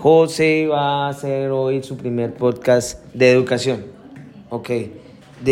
José va a hacer hoy su primer podcast de educación. Ok.